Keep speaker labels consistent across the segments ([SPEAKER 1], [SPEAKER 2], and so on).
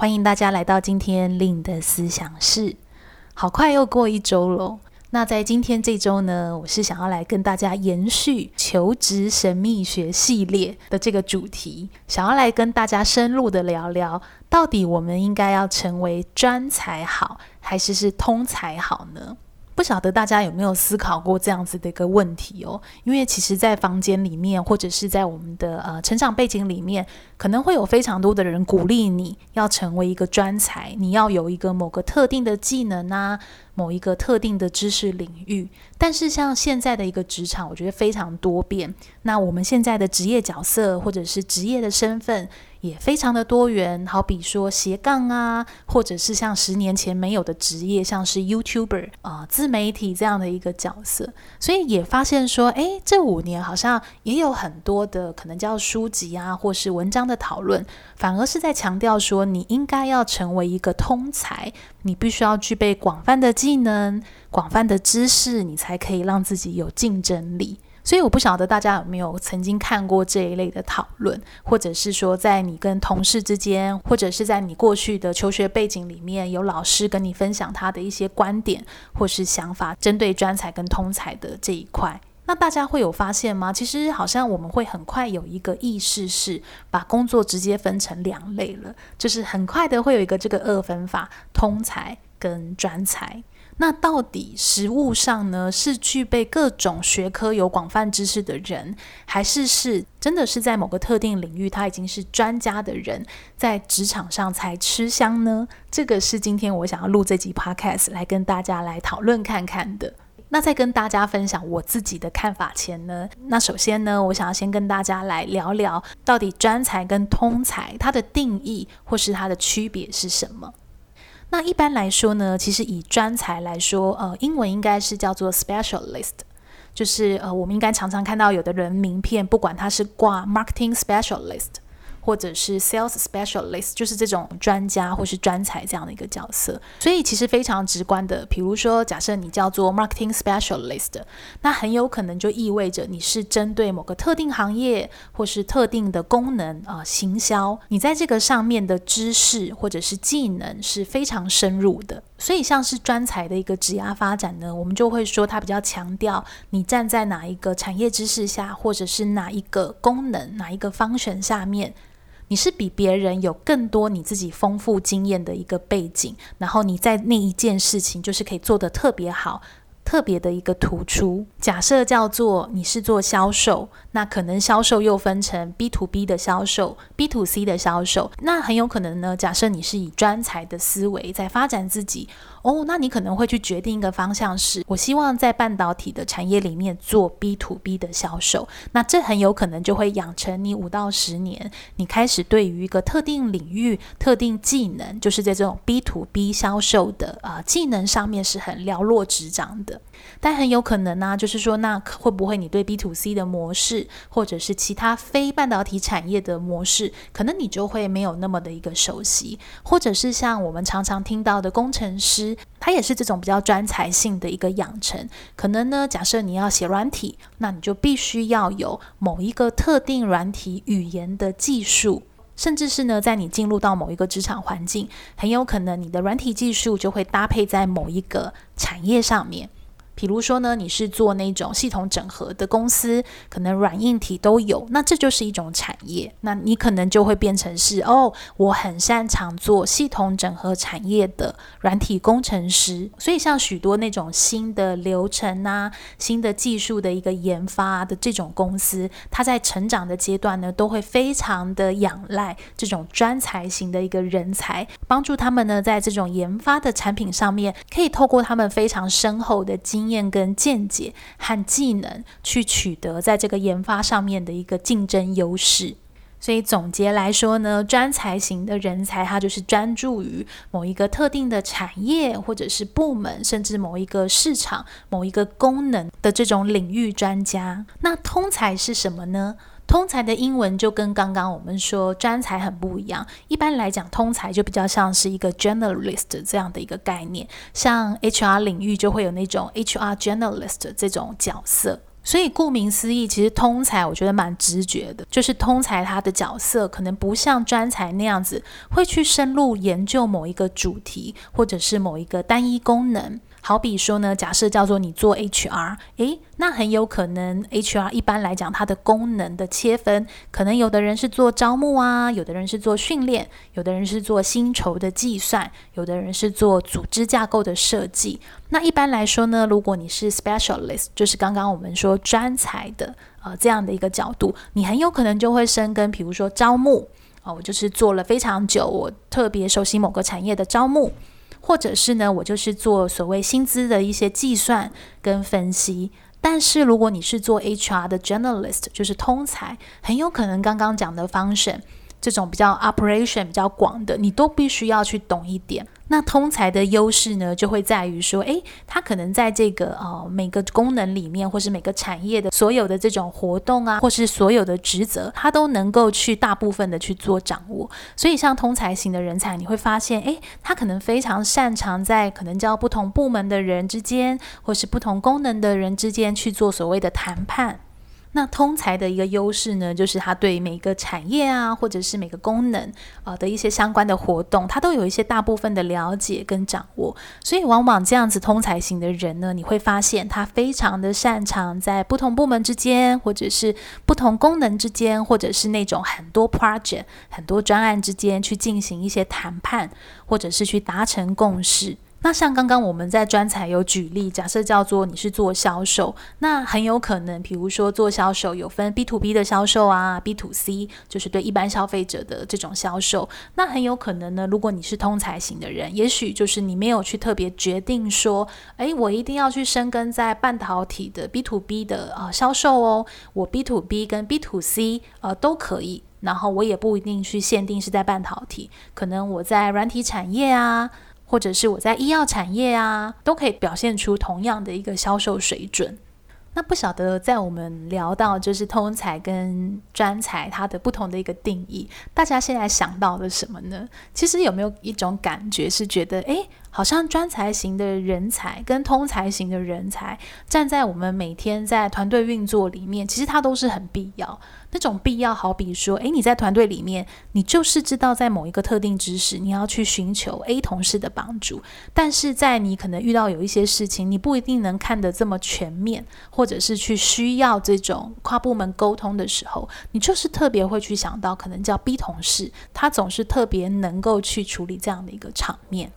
[SPEAKER 1] 欢迎大家来到今天令的思想室。好快又过一周喽。那在今天这周呢，我是想要来跟大家延续求职神秘学系列的这个主题，想要来跟大家深入的聊聊，到底我们应该要成为专才好，还是是通才好呢？不晓得大家有没有思考过这样子的一个问题哦？因为其实，在房间里面，或者是在我们的呃成长背景里面，可能会有非常多的人鼓励你要成为一个专才，你要有一个某个特定的技能啊，某一个特定的知识领域。但是，像现在的一个职场，我觉得非常多变。那我们现在的职业角色，或者是职业的身份，也非常的多元，好比说斜杠啊，或者是像十年前没有的职业，像是 YouTuber 啊、自媒体这样的一个角色，所以也发现说，诶，这五年好像也有很多的可能叫书籍啊，或是文章的讨论，反而是在强调说，你应该要成为一个通才，你必须要具备广泛的技能、广泛的知识，你才可以让自己有竞争力。所以我不晓得大家有没有曾经看过这一类的讨论，或者是说在你跟同事之间，或者是在你过去的求学背景里面，有老师跟你分享他的一些观点或是想法，针对专才跟通才的这一块。那大家会有发现吗？其实好像我们会很快有一个意识，是把工作直接分成两类了，就是很快的会有一个这个二分法：通才跟专才。那到底实务上呢，是具备各种学科有广泛知识的人，还是是真的是在某个特定领域他已经是专家的人，在职场上才吃香呢？这个是今天我想要录这集 Podcast 来跟大家来讨论看看的。那在跟大家分享我自己的看法前呢，那首先呢，我想要先跟大家来聊聊，到底专才跟通才它的定义或是它的区别是什么？那一般来说呢，其实以专才来说，呃，英文应该是叫做 specialist，就是呃，我们应该常常看到有的人名片，不管他是挂 marketing specialist。或者是 sales specialist，就是这种专家或是专才这样的一个角色，所以其实非常直观的，比如说，假设你叫做 marketing specialist，那很有可能就意味着你是针对某个特定行业或是特定的功能啊、行销，你在这个上面的知识或者是技能是非常深入的。所以像是专才的一个职涯发展呢，我们就会说它比较强调你站在哪一个产业知识下，或者是哪一个功能、哪一个 function 下面。你是比别人有更多你自己丰富经验的一个背景，然后你在那一件事情就是可以做得特别好。特别的一个突出，假设叫做你是做销售，那可能销售又分成 B to B 的销售、B to C 的销售，那很有可能呢，假设你是以专才的思维在发展自己，哦，那你可能会去决定一个方向是，我希望在半导体的产业里面做 B to B 的销售，那这很有可能就会养成你五到十年，你开始对于一个特定领域、特定技能，就是在这种 B to B 销售的啊、呃、技能上面是很了若指掌的。但很有可能呢、就是说，那会不会你对 B to C 的模式，或者是其他非半导体产业的模式，可能你就会没有那么的一个熟悉，或者是像我们常常听到的工程师，他也是这种比较专才性的一个养成。可能呢，假设你要写软体，那你就必须要有某一个特定软体语言的技术，甚至是呢，在你进入到某一个职场环境，很有可能你的软体技术就会搭配在某一个产业上面。比如说呢，你是做那种系统整合的公司，可能软硬体都有，那这就是一种产业。那你可能就会变成是哦，我很擅长做系统整合产业的软体工程师。所以像许多那种新的流程啊、新的技术的一个研发的这种公司，它在成长的阶段呢，都会非常的仰赖这种专才型的一个人才，帮助他们呢，在这种研发的产品上面，可以透过他们非常深厚的经。经验跟见解和技能去取得在这个研发上面的一个竞争优势。所以总结来说呢，专才型的人才，他就是专注于某一个特定的产业或者是部门，甚至某一个市场、某一个功能的这种领域专家。那通才是什么呢？通才的英文就跟刚刚我们说专才很不一样。一般来讲，通才就比较像是一个 generalist 这样的一个概念，像 HR 领域就会有那种 HR generalist 这种角色。所以顾名思义，其实通才我觉得蛮直觉的，就是通才他的角色可能不像专才那样子会去深入研究某一个主题，或者是某一个单一功能。好比说呢，假设叫做你做 HR，诶，那很有可能 HR 一般来讲它的功能的切分，可能有的人是做招募啊，有的人是做训练，有的人是做薪酬的计算，有的人是做组织架构的设计。那一般来说呢，如果你是 specialist，就是刚刚我们说专才的呃这样的一个角度，你很有可能就会深耕，比如说招募啊，我就是做了非常久，我特别熟悉某个产业的招募。或者是呢，我就是做所谓薪资的一些计算跟分析。但是如果你是做 HR 的 journalist，就是通才，很有可能刚刚讲的 function。这种比较 operation 比较广的，你都必须要去懂一点。那通才的优势呢，就会在于说，诶，他可能在这个呃每个功能里面，或是每个产业的所有的这种活动啊，或是所有的职责，他都能够去大部分的去做掌握。所以像通才型的人才，你会发现，诶，他可能非常擅长在可能叫不同部门的人之间，或是不同功能的人之间去做所谓的谈判。那通才的一个优势呢，就是他对每个产业啊，或者是每个功能啊的一些相关的活动，他都有一些大部分的了解跟掌握。所以往往这样子通才型的人呢，你会发现他非常的擅长在不同部门之间，或者是不同功能之间，或者是那种很多 project 很多专案之间去进行一些谈判，或者是去达成共识。那像刚刚我们在专才有举例，假设叫做你是做销售，那很有可能，比如说做销售有分 B to B 的销售啊，B to C 就是对一般消费者的这种销售。那很有可能呢，如果你是通才型的人，也许就是你没有去特别决定说，诶，我一定要去深耕在半导体的 B to B 的呃销售哦，我 B to B 跟 B to C 呃都可以，然后我也不一定去限定是在半导体，可能我在软体产业啊。或者是我在医药产业啊，都可以表现出同样的一个销售水准。那不晓得在我们聊到就是通才跟专才它的不同的一个定义，大家现在想到了什么呢？其实有没有一种感觉是觉得，诶，好像专才型的人才跟通才型的人才，站在我们每天在团队运作里面，其实它都是很必要。那种必要，好比说，诶，你在团队里面，你就是知道在某一个特定知识，你要去寻求 A 同事的帮助，但是在你可能遇到有一些事情，你不一定能看得这么全面，或者是去需要这种跨部门沟通的时候，你就是特别会去想到，可能叫 B 同事，他总是特别能够去处理这样的一个场面。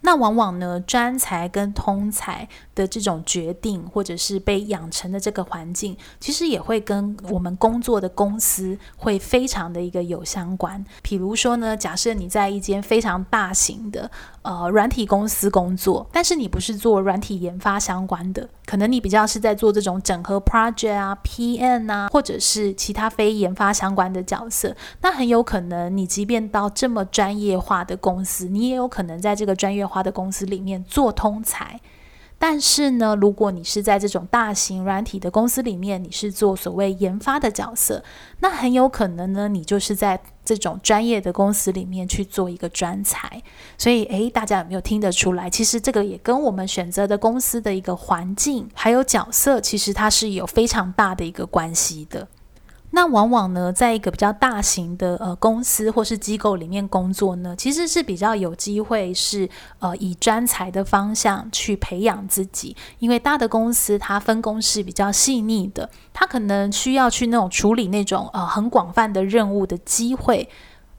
[SPEAKER 1] 那往往呢，专才跟通才的这种决定，或者是被养成的这个环境，其实也会跟我们工作的公司会非常的一个有相关。比如说呢，假设你在一间非常大型的呃软体公司工作，但是你不是做软体研发相关的，可能你比较是在做这种整合 project 啊、PN 啊，或者是其他非研发相关的角色。那很有可能，你即便到这么专业化的公司，你也有可能在这个专业化的公司里面做通才。但是呢，如果你是在这种大型软体的公司里面，你是做所谓研发的角色，那很有可能呢，你就是在这种专业的公司里面去做一个专才。所以，诶，大家有没有听得出来？其实这个也跟我们选择的公司的一个环境还有角色，其实它是有非常大的一个关系的。那往往呢，在一个比较大型的呃公司或是机构里面工作呢，其实是比较有机会是呃以专才的方向去培养自己，因为大的公司它分工是比较细腻的，它可能需要去那种处理那种呃很广泛的任务的机会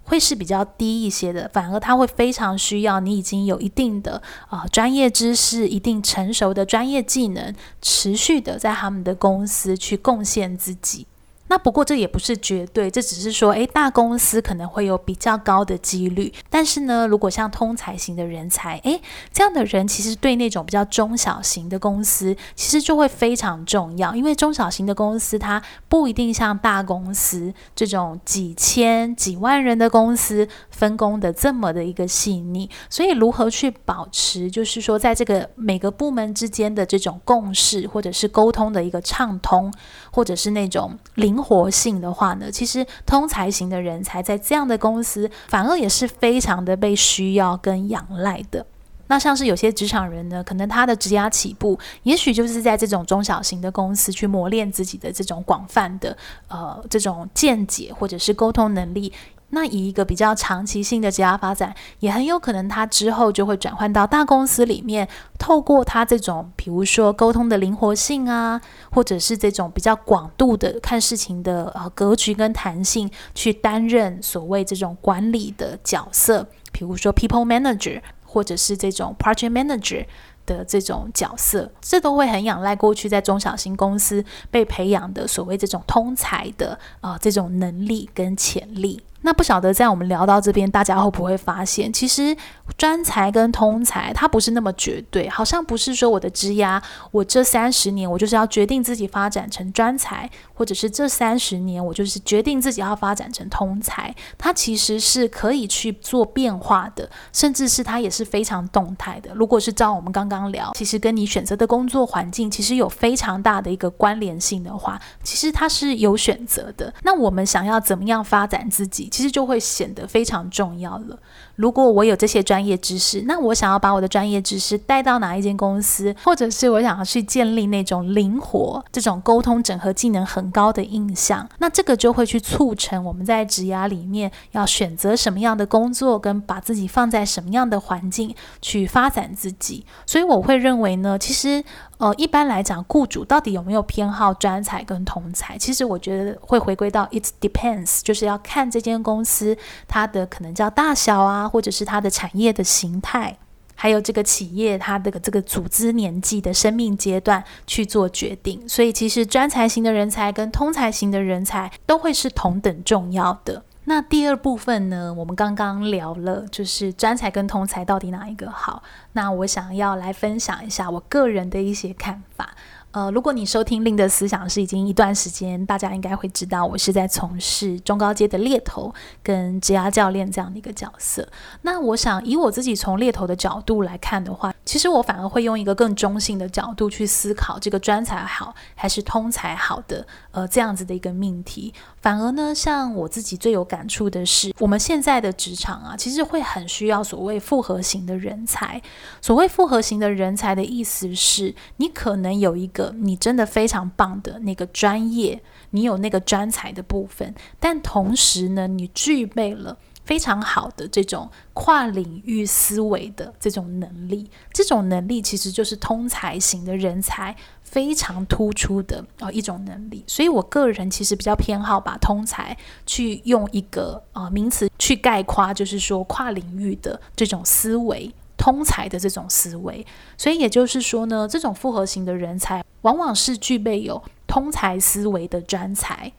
[SPEAKER 1] 会是比较低一些的，反而它会非常需要你已经有一定的呃专业知识、一定成熟的专业技能，持续的在他们的公司去贡献自己。那不过这也不是绝对，这只是说，诶，大公司可能会有比较高的几率。但是呢，如果像通才型的人才，诶，这样的人其实对那种比较中小型的公司，其实就会非常重要，因为中小型的公司它不一定像大公司这种几千几万人的公司分工的这么的一个细腻，所以如何去保持，就是说在这个每个部门之间的这种共识或者是沟通的一个畅通，或者是那种灵活性的话呢，其实通才型的人才在这样的公司反而也是非常的被需要跟仰赖的。那像是有些职场人呢，可能他的职涯起步，也许就是在这种中小型的公司去磨练自己的这种广泛的呃这种见解或者是沟通能力。那以一个比较长期性的职业发展，也很有可能他之后就会转换到大公司里面，透过他这种，比如说沟通的灵活性啊，或者是这种比较广度的看事情的呃格局跟弹性，去担任所谓这种管理的角色，比如说 people manager，或者是这种 project manager。的这种角色，这都会很仰赖过去在中小型公司被培养的所谓这种通才的啊、这种能力跟潜力。那不晓得在我们聊到这边，大家会不会发现，其实专才跟通才它不是那么绝对，好像不是说我的职涯，我这三十年我就是要决定自己发展成专才，或者是这三十年我就是决定自己要发展成通才，它其实是可以去做变化的，甚至是它也是非常动态的。如果是照我们刚刚聊，其实跟你选择的工作环境其实有非常大的一个关联性的话，其实它是有选择的。那我们想要怎么样发展自己？其实就会显得非常重要了。如果我有这些专业知识，那我想要把我的专业知识带到哪一间公司，或者是我想要去建立那种灵活、这种沟通整合技能很高的印象，那这个就会去促成我们在职涯里面要选择什么样的工作，跟把自己放在什么样的环境去发展自己。所以我会认为呢，其实。呃，一般来讲，雇主到底有没有偏好专才跟通才？其实我觉得会回归到 it depends，就是要看这间公司它的可能叫大小啊，或者是它的产业的形态，还有这个企业它的这个组织年纪的生命阶段去做决定。所以，其实专才型的人才跟通才型的人才都会是同等重要的。那第二部分呢，我们刚刚聊了，就是专才跟通才到底哪一个好？那我想要来分享一下我个人的一些看法。呃，如果你收听令的思想是已经一段时间，大家应该会知道我是在从事中高阶的猎头跟职涯教练这样的一个角色。那我想以我自己从猎头的角度来看的话，其实我反而会用一个更中性的角度去思考这个专才好还是通才好的呃这样子的一个命题。反而呢，像我自己最有感触的是，我们现在的职场啊，其实会很需要所谓复合型的人才。所谓复合型的人才的意思是，你可能有一个。你真的非常棒的那个专业，你有那个专才的部分，但同时呢，你具备了非常好的这种跨领域思维的这种能力，这种能力其实就是通才型的人才非常突出的呃一种能力。所以我个人其实比较偏好把通才去用一个呃名词去概括，就是说跨领域的这种思维。通才的这种思维，所以也就是说呢，这种复合型的人才往往是具备有通才思维的专才。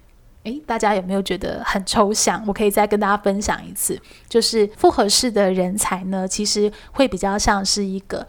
[SPEAKER 1] 诶，大家有没有觉得很抽象？我可以再跟大家分享一次，就是复合式的人才呢，其实会比较像是一个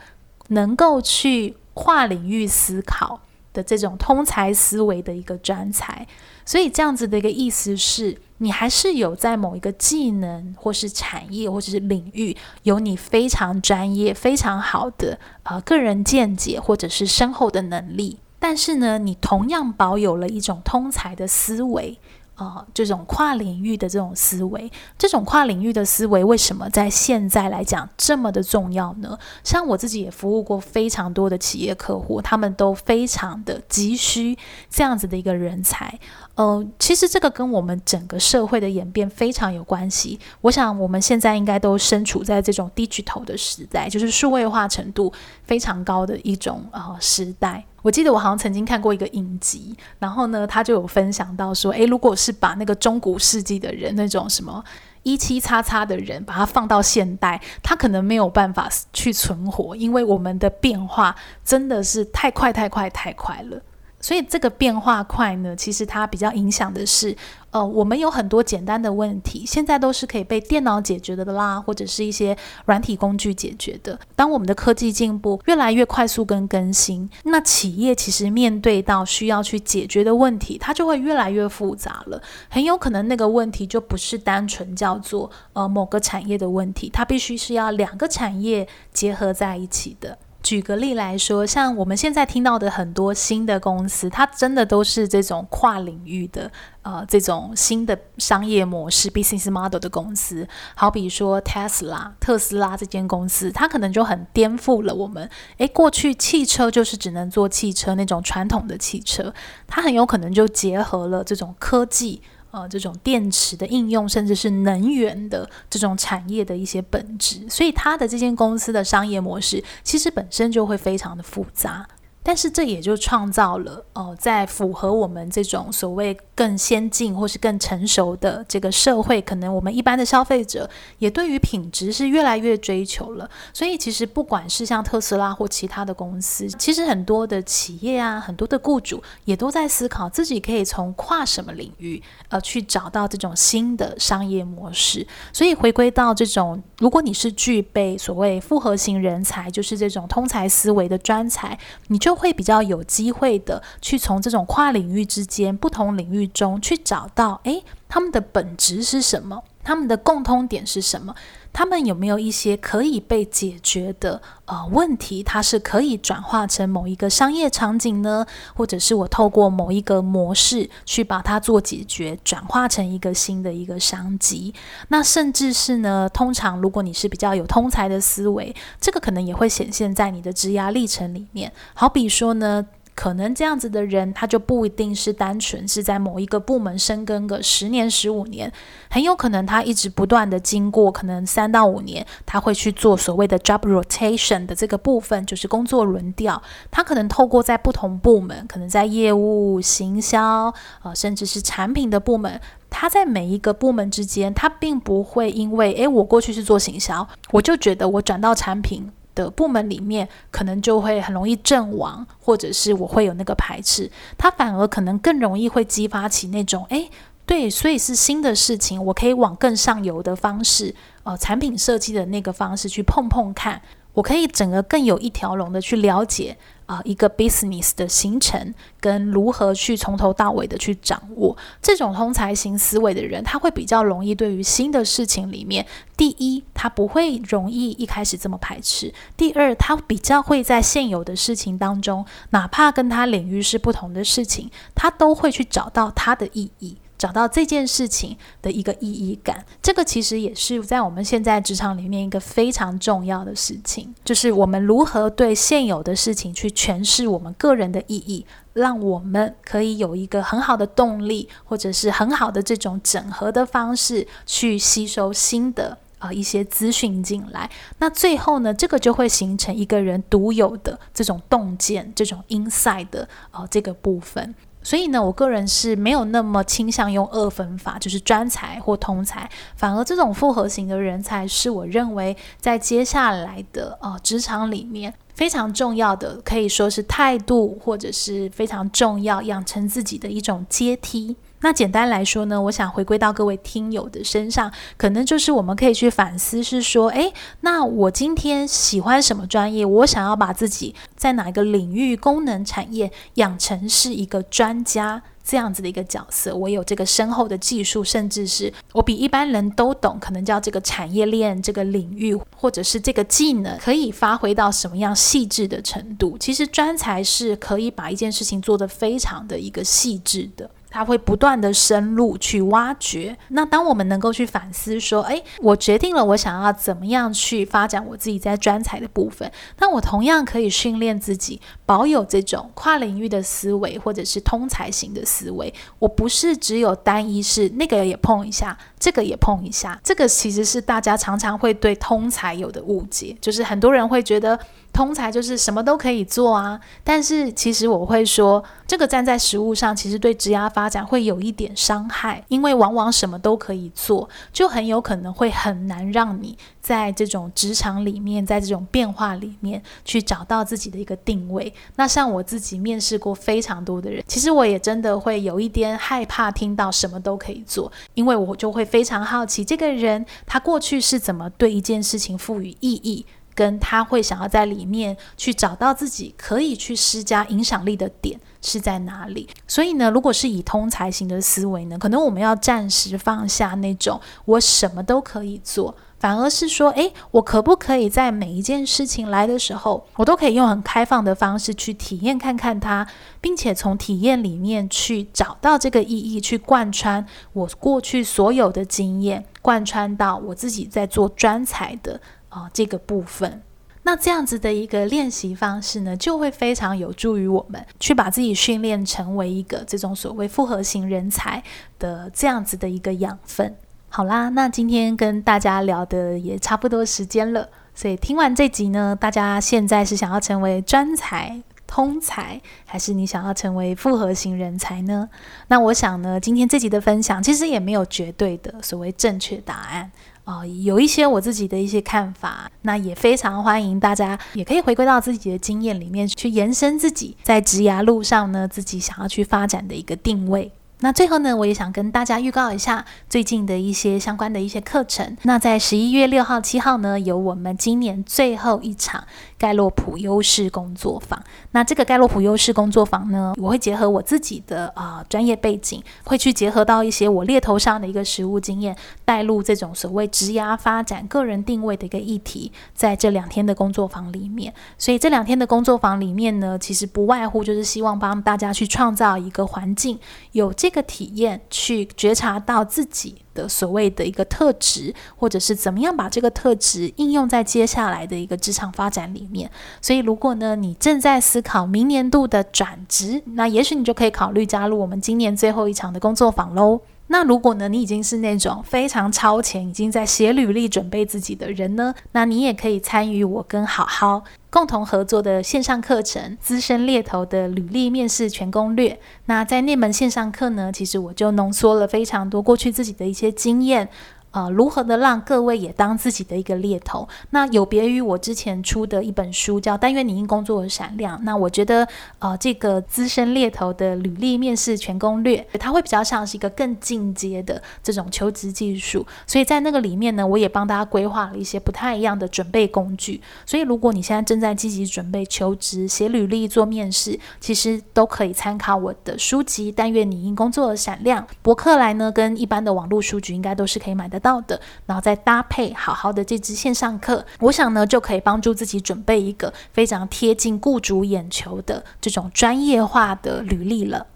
[SPEAKER 1] 能够去跨领域思考的这种通才思维的一个专才。所以这样子的一个意思是，你还是有在某一个技能，或是产业，或者是领域，有你非常专业、非常好的呃个人见解，或者是深厚的能力。但是呢，你同样保有了一种通才的思维。啊、这种跨领域的这种思维，这种跨领域的思维为什么在现在来讲这么的重要呢？像我自己也服务过非常多的企业客户，他们都非常的急需这样子的一个人才。呃，其实这个跟我们整个社会的演变非常有关系。我想我们现在应该都身处在这种 digital 的时代，就是数位化程度非常高的一种呃时代。我记得我好像曾经看过一个影集，然后呢，他就有分享到说，诶，如果是把那个中古世纪的人，那种什么一七叉叉的人，把它放到现代，他可能没有办法去存活，因为我们的变化真的是太快太快太快了。所以这个变化快呢，其实它比较影响的是，呃，我们有很多简单的问题，现在都是可以被电脑解决的啦，或者是一些软体工具解决的。当我们的科技进步越来越快速跟更新，那企业其实面对到需要去解决的问题，它就会越来越复杂了。很有可能那个问题就不是单纯叫做呃某个产业的问题，它必须是要两个产业结合在一起的。举个例来说，像我们现在听到的很多新的公司，它真的都是这种跨领域的，呃，这种新的商业模式 （business model） 的公司。好比说 Tesla 特斯拉这间公司，它可能就很颠覆了我们。诶，过去汽车就是只能做汽车那种传统的汽车，它很有可能就结合了这种科技。呃，这种电池的应用，甚至是能源的这种产业的一些本质，所以它的这间公司的商业模式，其实本身就会非常的复杂。但是这也就创造了，呃，在符合我们这种所谓更先进或是更成熟的这个社会，可能我们一般的消费者也对于品质是越来越追求了。所以其实不管是像特斯拉或其他的公司，其实很多的企业啊，很多的雇主也都在思考自己可以从跨什么领域，呃，去找到这种新的商业模式。所以回归到这种，如果你是具备所谓复合型人才，就是这种通才思维的专才，你就。都会比较有机会的去从这种跨领域之间、不同领域中去找到，诶，他们的本质是什么？他们的共通点是什么？他们有没有一些可以被解决的呃问题？它是可以转化成某一个商业场景呢？或者是我透过某一个模式去把它做解决，转化成一个新的一个商机？那甚至是呢，通常如果你是比较有通才的思维，这个可能也会显现在你的职涯历程里面。好比说呢。可能这样子的人，他就不一定是单纯是在某一个部门深耕个十年、十五年，很有可能他一直不断的经过，可能三到五年，他会去做所谓的 job rotation 的这个部分，就是工作轮调。他可能透过在不同部门，可能在业务、行销，呃，甚至是产品的部门，他在每一个部门之间，他并不会因为，诶，我过去是做行销，我就觉得我转到产品。的部门里面，可能就会很容易阵亡，或者是我会有那个排斥，它反而可能更容易会激发起那种，诶，对，所以是新的事情，我可以往更上游的方式，呃，产品设计的那个方式去碰碰看。我可以整个更有一条龙的去了解啊、呃，一个 business 的形成跟如何去从头到尾的去掌握这种通才型思维的人，他会比较容易对于新的事情里面，第一，他不会容易一开始这么排斥；第二，他比较会在现有的事情当中，哪怕跟他领域是不同的事情，他都会去找到他的意义。找到这件事情的一个意义感，这个其实也是在我们现在职场里面一个非常重要的事情，就是我们如何对现有的事情去诠释我们个人的意义，让我们可以有一个很好的动力，或者是很好的这种整合的方式去吸收新的啊、一些资讯进来。那最后呢，这个就会形成一个人独有的这种洞见、这种 inside 的啊、呃、这个部分。所以呢，我个人是没有那么倾向用二分法，就是专才或通才，反而这种复合型的人才是我认为在接下来的呃职场里面非常重要的，可以说是态度或者是非常重要养成自己的一种阶梯。那简单来说呢，我想回归到各位听友的身上，可能就是我们可以去反思，是说，诶，那我今天喜欢什么专业？我想要把自己在哪一个领域、功能产业养成是一个专家这样子的一个角色。我有这个深厚的技术，甚至是我比一般人都懂，可能叫这个产业链、这个领域，或者是这个技能可以发挥到什么样细致的程度。其实专才是可以把一件事情做得非常的一个细致的。他会不断的深入去挖掘。那当我们能够去反思说，哎，我决定了我想要怎么样去发展我自己在专才的部分，那我同样可以训练自己保有这种跨领域的思维，或者是通才型的思维。我不是只有单一是那个也碰一下，这个也碰一下。这个其实是大家常常会对通才有的误解，就是很多人会觉得。通才就是什么都可以做啊，但是其实我会说，这个站在实物上，其实对职涯发展会有一点伤害，因为往往什么都可以做，就很有可能会很难让你在这种职场里面，在这种变化里面去找到自己的一个定位。那像我自己面试过非常多的人，其实我也真的会有一点害怕听到什么都可以做，因为我就会非常好奇，这个人他过去是怎么对一件事情赋予意义。跟他会想要在里面去找到自己可以去施加影响力的点是在哪里？所以呢，如果是以通才型的思维呢，可能我们要暂时放下那种我什么都可以做，反而是说，诶，我可不可以在每一件事情来的时候，我都可以用很开放的方式去体验看看它，并且从体验里面去找到这个意义，去贯穿我过去所有的经验，贯穿到我自己在做专才的。啊、这个部分，那这样子的一个练习方式呢，就会非常有助于我们去把自己训练成为一个这种所谓复合型人才的这样子的一个养分。好啦，那今天跟大家聊的也差不多时间了，所以听完这集呢，大家现在是想要成为专才、通才，还是你想要成为复合型人才呢？那我想呢，今天这集的分享其实也没有绝对的所谓正确答案。啊、有一些我自己的一些看法，那也非常欢迎大家，也可以回归到自己的经验里面去延伸自己在职涯路上呢，自己想要去发展的一个定位。那最后呢，我也想跟大家预告一下最近的一些相关的一些课程。那在十一月六号、七号呢，有我们今年最后一场盖洛普优势工作坊。那这个盖洛普优势工作坊呢，我会结合我自己的啊、专业背景，会去结合到一些我猎头上的一个实务经验，带入这种所谓职涯发展、个人定位的一个议题，在这两天的工作坊里面。所以这两天的工作坊里面呢，其实不外乎就是希望帮大家去创造一个环境，有这。个体验，去觉察到自己的所谓的一个特质，或者是怎么样把这个特质应用在接下来的一个职场发展里面。所以，如果呢，你正在思考明年度的转职，那也许你就可以考虑加入我们今年最后一场的工作坊喽。那如果呢，你已经是那种非常超前，已经在写履历准备自己的人呢，那你也可以参与我跟好好共同合作的线上课程《资深猎头的履历面试全攻略》。那在那门线上课呢，其实我就浓缩了非常多过去自己的一些经验。呃，如何的让各位也当自己的一个猎头？那有别于我之前出的一本书叫《但愿你因工作而闪亮》。那我觉得，呃，这个资深猎头的履历面试全攻略，它会比较像是一个更进阶的这种求职技术。所以在那个里面呢，我也帮大家规划了一些不太一样的准备工具。所以如果你现在正在积极准备求职、写履历、做面试，其实都可以参考我的书籍《但愿你因工作而闪亮》。博客来呢，跟一般的网络书局应该都是可以买的到的，然后再搭配好好的这支线上课，我想呢，就可以帮助自己准备一个非常贴近雇主眼球的这种专业化的履历了。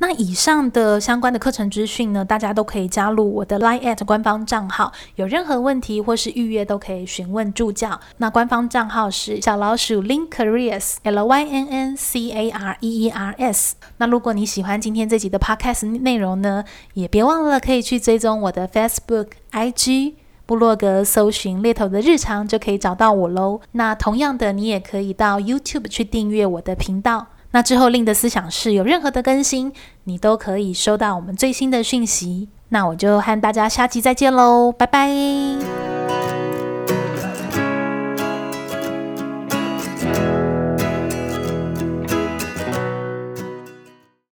[SPEAKER 1] 那以上的相关的课程资讯呢，大家都可以加入我的 Line@ at 官方账号，有任何问题或是预约都可以询问助教。那官方账号是小老鼠 Lynn Careers L Y N N C A R E E R S。那如果你喜欢今天这集的 Podcast 内容呢，也别忘了可以去追踪我的 Facebook、IG、部落格，搜寻猎头的日常就可以找到我喽。那同样的，你也可以到 YouTube 去订阅我的频道。那之后令的思想是有任何的更新，你都可以收到我们最新的讯息。那我就和大家下期再见喽，拜拜。